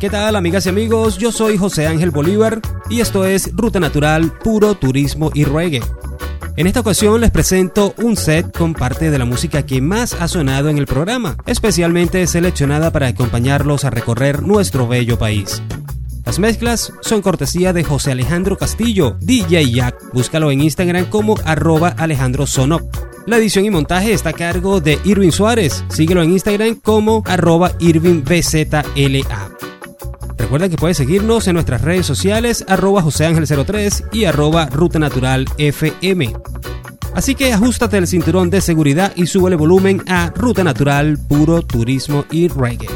¿Qué tal amigas y amigos? Yo soy José Ángel Bolívar y esto es Ruta Natural, puro turismo y reggae. En esta ocasión les presento un set con parte de la música que más ha sonado en el programa, especialmente seleccionada para acompañarlos a recorrer nuestro bello país. Las mezclas son cortesía de José Alejandro Castillo, DJ Jack. Búscalo en Instagram como arroba Alejandro Sonop. La edición y montaje está a cargo de Irving Suárez. Síguelo en Instagram como arroba IrvingBZLA. Recuerda que puedes seguirnos en nuestras redes sociales arroba joseangel03 y arroba Ruta Natural FM. Así que ajustate el cinturón de seguridad y sube el volumen a Ruta Natural, puro turismo y reggae.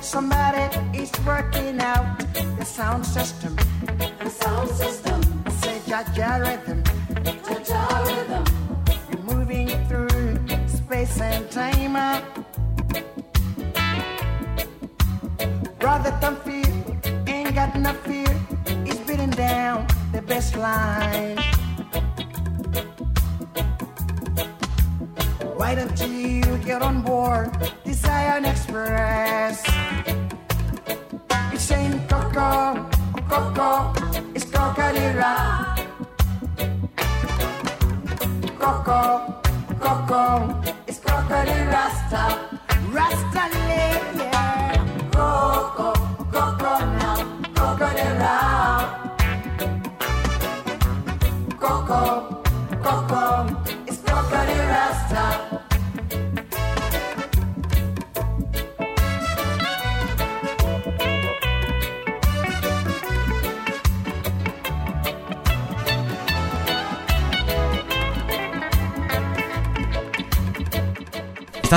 Somebody is working out the sound system. The sound system. Say ja rhythm. Ja rhythm. You're moving through space and time. Brother, don't fear. Ain't got no fear. It's beating down the best line. Why don't you get on board Desire Zion Express? Coco, Coco, it's Coca Cola. Coco.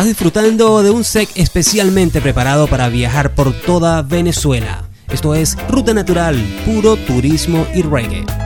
Disfrutando de un sec especialmente preparado para viajar por toda Venezuela. Esto es Ruta Natural, puro turismo y reggae.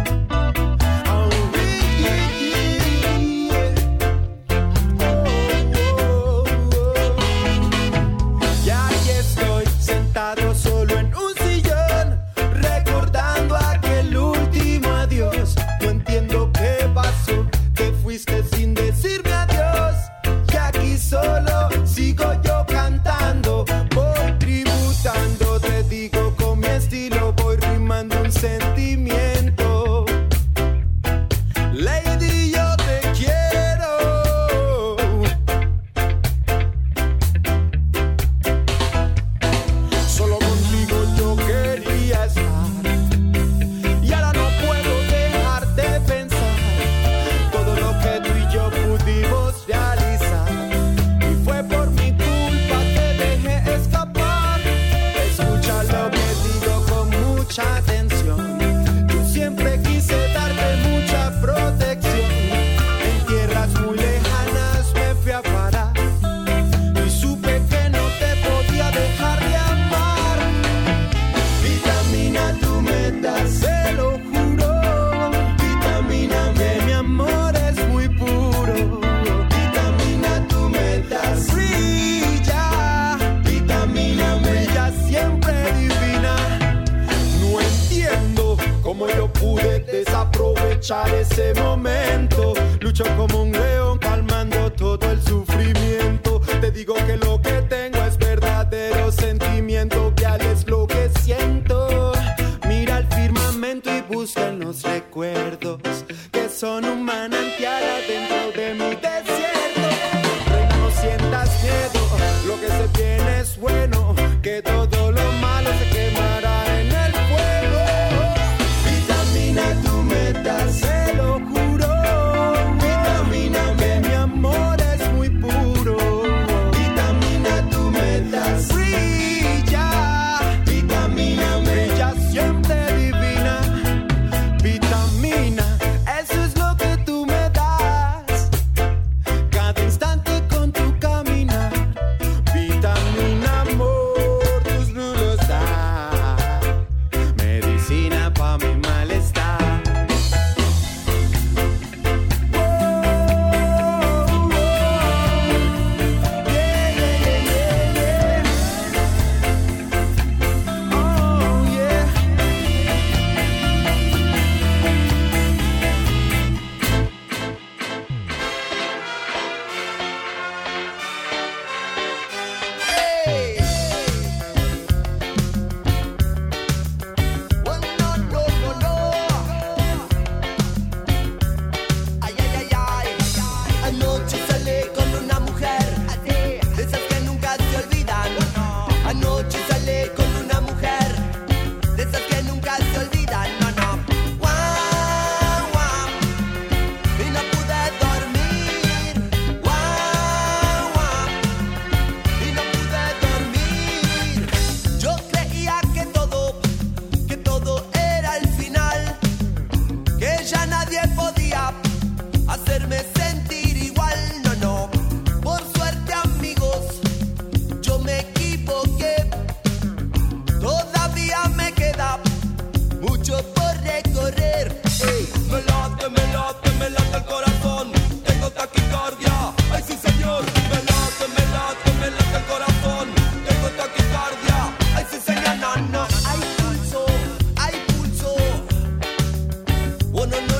No no,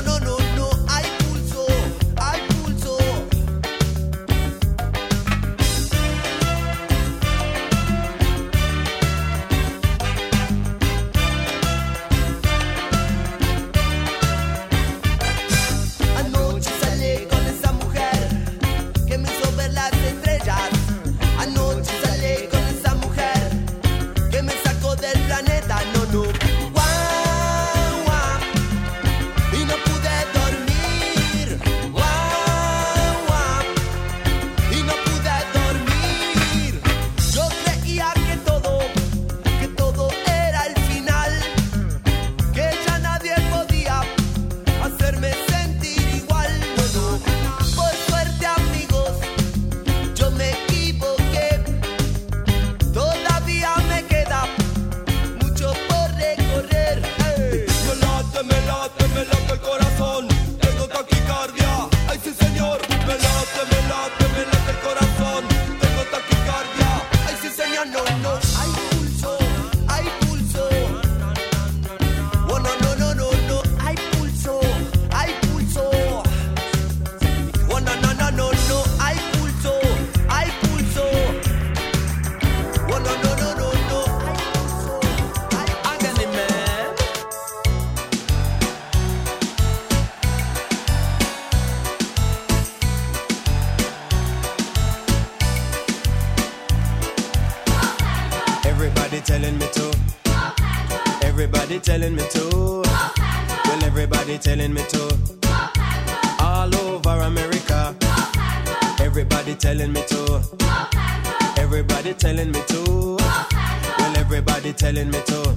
Everybody telling me to. Well, everybody telling me to.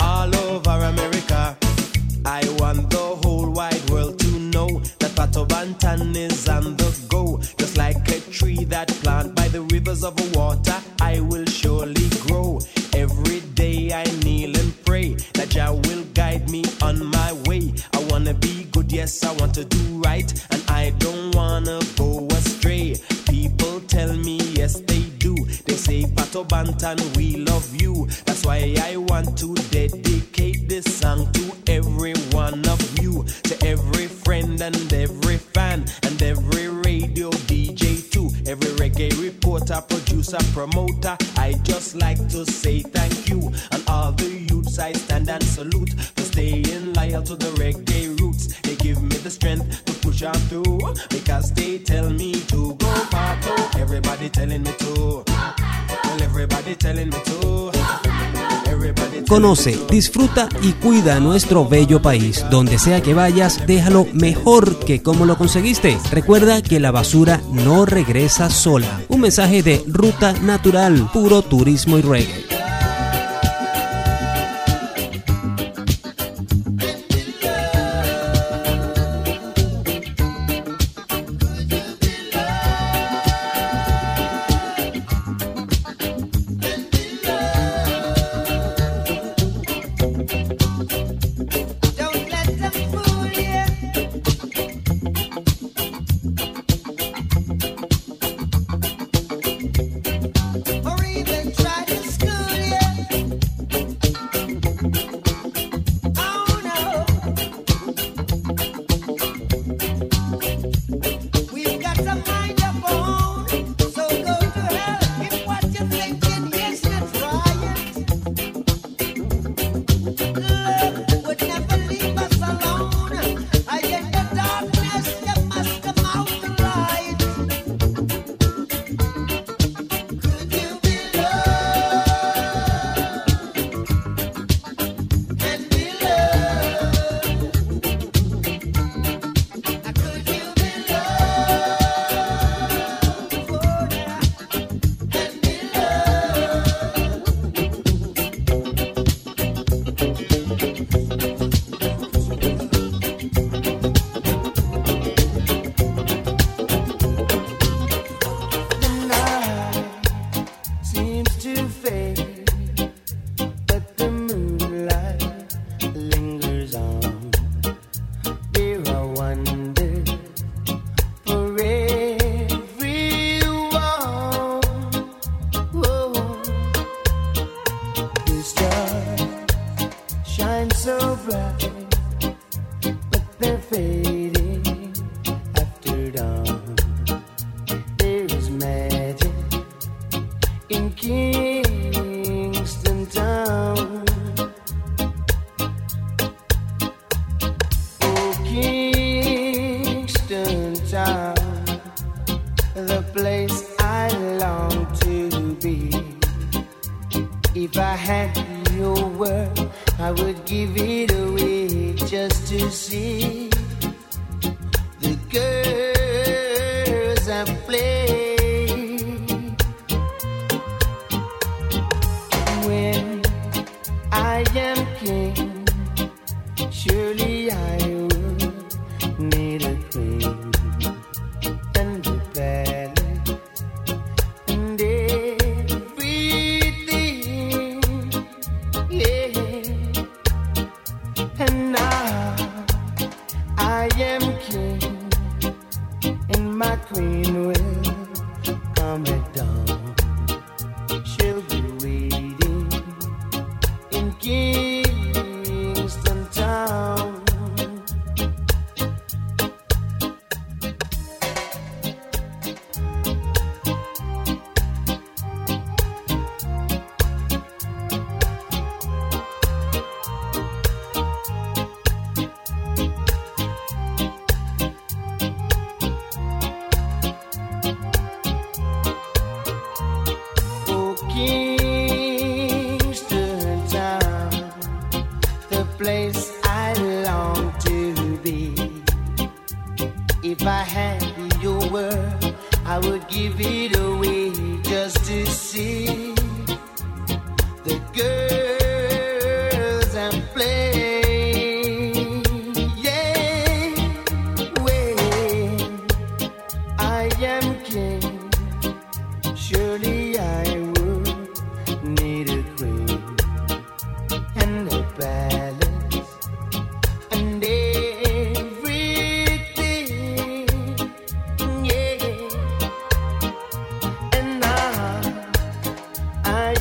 All over America. I want the whole wide world to know that Pato Bantan is on the go. Just like a tree that plant by the rivers of water, I will surely grow. Every day I kneel and pray that Jah will guide me on my way. I wanna be good, yes, I want to do right, and I don't Pato Bantan, we love you. That's why I want to dedicate this song to every one of you, to every friend and every fan, and every radio DJ too, every reggae reporter, producer, promoter. I just like to say thank you, and all the youths I stand and salute for staying loyal to the reggae roots. They give me the strength to push on through, because they tell me to go Pato. Everybody telling me to. Conoce, disfruta y cuida nuestro bello país. Donde sea que vayas, déjalo mejor que como lo conseguiste. Recuerda que la basura no regresa sola. Un mensaje de Ruta Natural, puro turismo y reggae.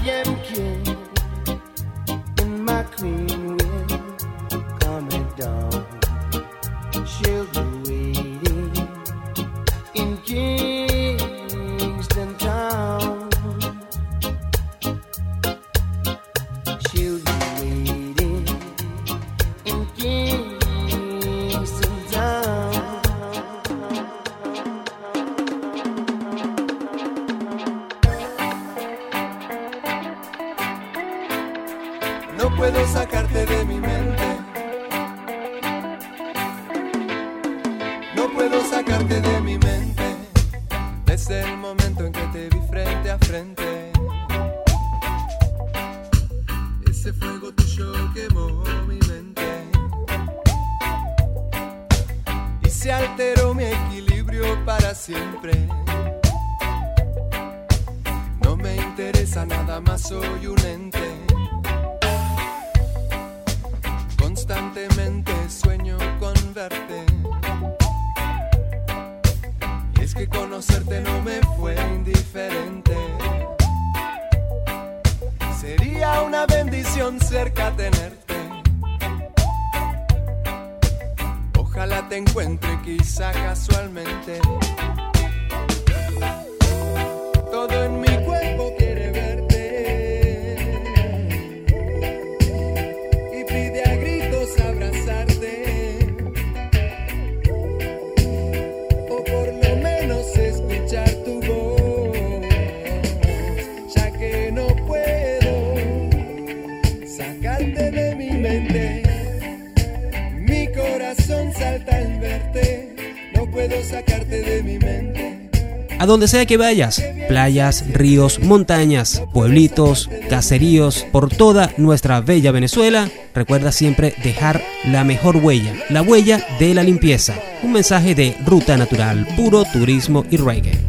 bien quiero. siempre. No me interesa nada más, soy un ente. Constantemente sueño con verte. Y es que conocerte no me fue indiferente. Sería una bendición cerca tenerte Ojalá te encuentre quizá casualmente. Todo en A donde sea que vayas, playas, ríos, montañas, pueblitos, caseríos, por toda nuestra bella Venezuela, recuerda siempre dejar la mejor huella, la huella de la limpieza. Un mensaje de Ruta Natural, puro turismo y reggae.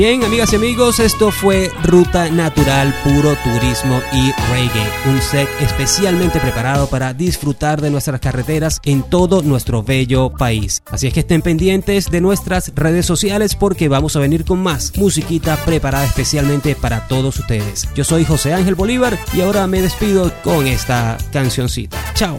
Bien, amigas y amigos, esto fue Ruta Natural, Puro Turismo y Reggae, un set especialmente preparado para disfrutar de nuestras carreteras en todo nuestro bello país. Así es que estén pendientes de nuestras redes sociales porque vamos a venir con más musiquita preparada especialmente para todos ustedes. Yo soy José Ángel Bolívar y ahora me despido con esta cancioncita. Chao.